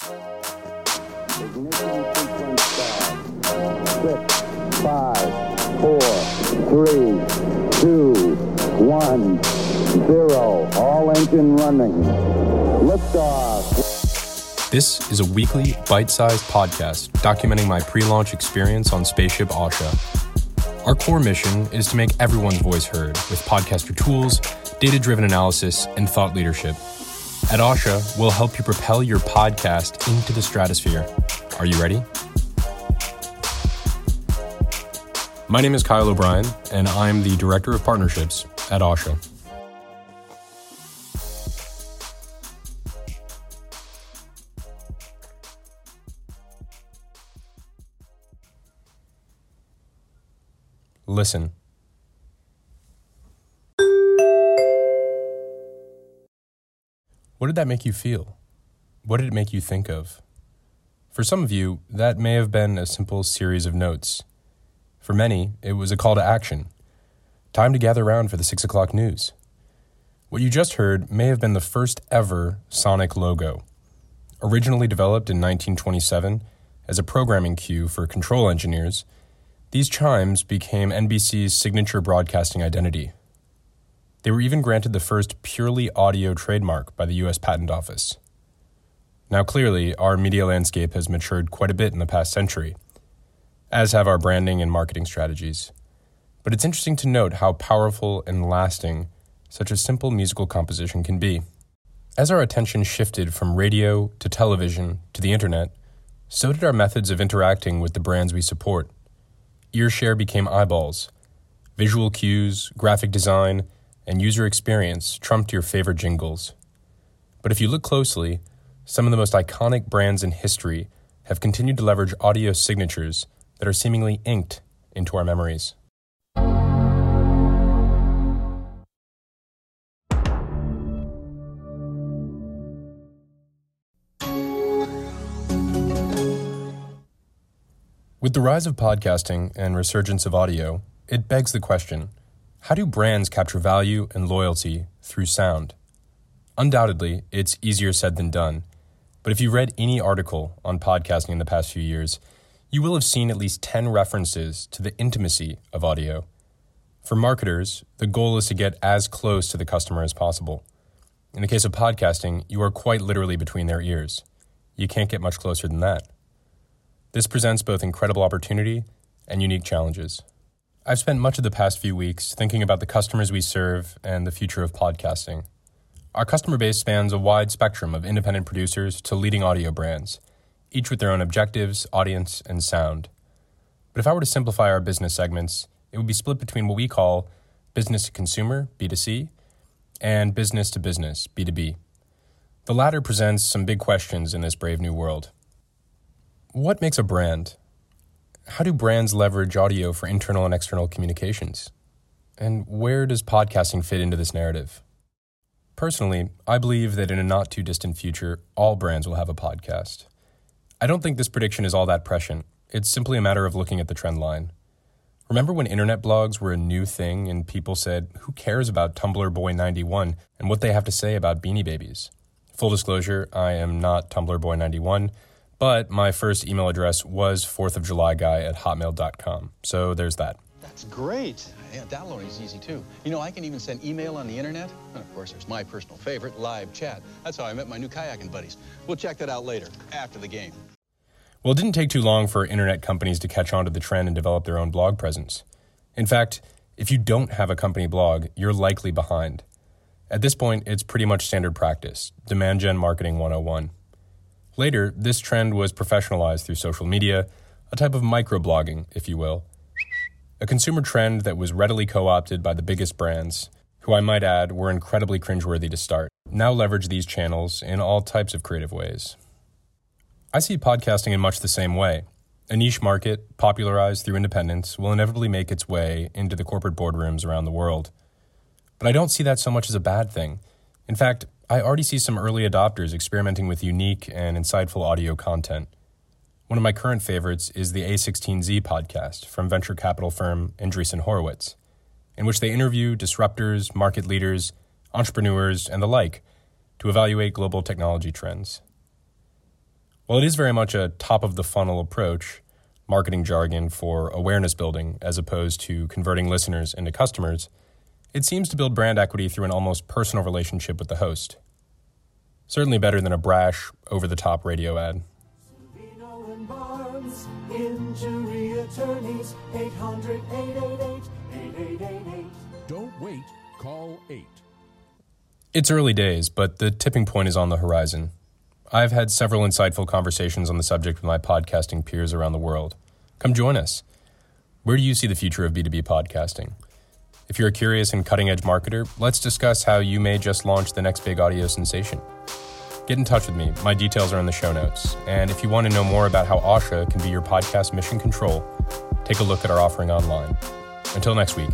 Six, five, four, three, two, one, zero. All engine running. This is a weekly, bite sized podcast documenting my pre launch experience on Spaceship Asha. Our core mission is to make everyone's voice heard with podcaster tools, data driven analysis, and thought leadership. At Asha, we'll help you propel your podcast into the stratosphere. Are you ready? My name is Kyle O'Brien, and I'm the Director of Partnerships at Asha. Listen. What did that make you feel? What did it make you think of? For some of you, that may have been a simple series of notes. For many, it was a call to action. Time to gather around for the 6 o'clock news. What you just heard may have been the first ever Sonic logo. Originally developed in 1927 as a programming cue for control engineers, these chimes became NBC's signature broadcasting identity. They were even granted the first purely audio trademark by the U.S. Patent Office. Now, clearly, our media landscape has matured quite a bit in the past century, as have our branding and marketing strategies. But it's interesting to note how powerful and lasting such a simple musical composition can be. As our attention shifted from radio to television to the internet, so did our methods of interacting with the brands we support. Earshare became eyeballs. Visual cues, graphic design, and user experience trumped your favorite jingles. But if you look closely, some of the most iconic brands in history have continued to leverage audio signatures that are seemingly inked into our memories. With the rise of podcasting and resurgence of audio, it begs the question how do brands capture value and loyalty through sound? Undoubtedly, it's easier said than done. But if you read any article on podcasting in the past few years, you will have seen at least 10 references to the intimacy of audio. For marketers, the goal is to get as close to the customer as possible. In the case of podcasting, you are quite literally between their ears. You can't get much closer than that. This presents both incredible opportunity and unique challenges. I've spent much of the past few weeks thinking about the customers we serve and the future of podcasting. Our customer base spans a wide spectrum of independent producers to leading audio brands, each with their own objectives, audience, and sound. But if I were to simplify our business segments, it would be split between what we call business to consumer, B2C, and business to business, B2B. The latter presents some big questions in this brave new world. What makes a brand? How do brands leverage audio for internal and external communications? And where does podcasting fit into this narrative? Personally, I believe that in a not too distant future, all brands will have a podcast. I don't think this prediction is all that prescient. It's simply a matter of looking at the trend line. Remember when internet blogs were a new thing and people said, Who cares about Tumblr Boy 91 and what they have to say about beanie babies? Full disclosure, I am not Tumblr Boy 91 but my first email address was 4th of July guy at hotmail.com. So there's that. That's great. Yeah, downloading is easy too. You know, I can even send email on the internet. And of course, there's my personal favorite, live chat. That's how I met my new kayaking buddies. We'll check that out later, after the game. Well, it didn't take too long for internet companies to catch on to the trend and develop their own blog presence. In fact, if you don't have a company blog, you're likely behind. At this point, it's pretty much standard practice demand gen marketing 101. Later, this trend was professionalized through social media, a type of microblogging, if you will. A consumer trend that was readily co opted by the biggest brands, who I might add were incredibly cringeworthy to start, now leverage these channels in all types of creative ways. I see podcasting in much the same way. A niche market, popularized through independence, will inevitably make its way into the corporate boardrooms around the world. But I don't see that so much as a bad thing. In fact, I already see some early adopters experimenting with unique and insightful audio content. One of my current favorites is the A16Z podcast from venture capital firm Andreessen Horowitz, in which they interview disruptors, market leaders, entrepreneurs, and the like to evaluate global technology trends. While it is very much a top of the funnel approach, marketing jargon for awareness building as opposed to converting listeners into customers, it seems to build brand equity through an almost personal relationship with the host. Certainly better than a brash, over the top radio ad. Barnes, attorneys, 800 Don't wait, call 8. It's early days, but the tipping point is on the horizon. I've had several insightful conversations on the subject with my podcasting peers around the world. Come join us. Where do you see the future of B2B podcasting? If you're a curious and cutting edge marketer, let's discuss how you may just launch the next big audio sensation. Get in touch with me. My details are in the show notes. And if you want to know more about how Asha can be your podcast mission control, take a look at our offering online. Until next week,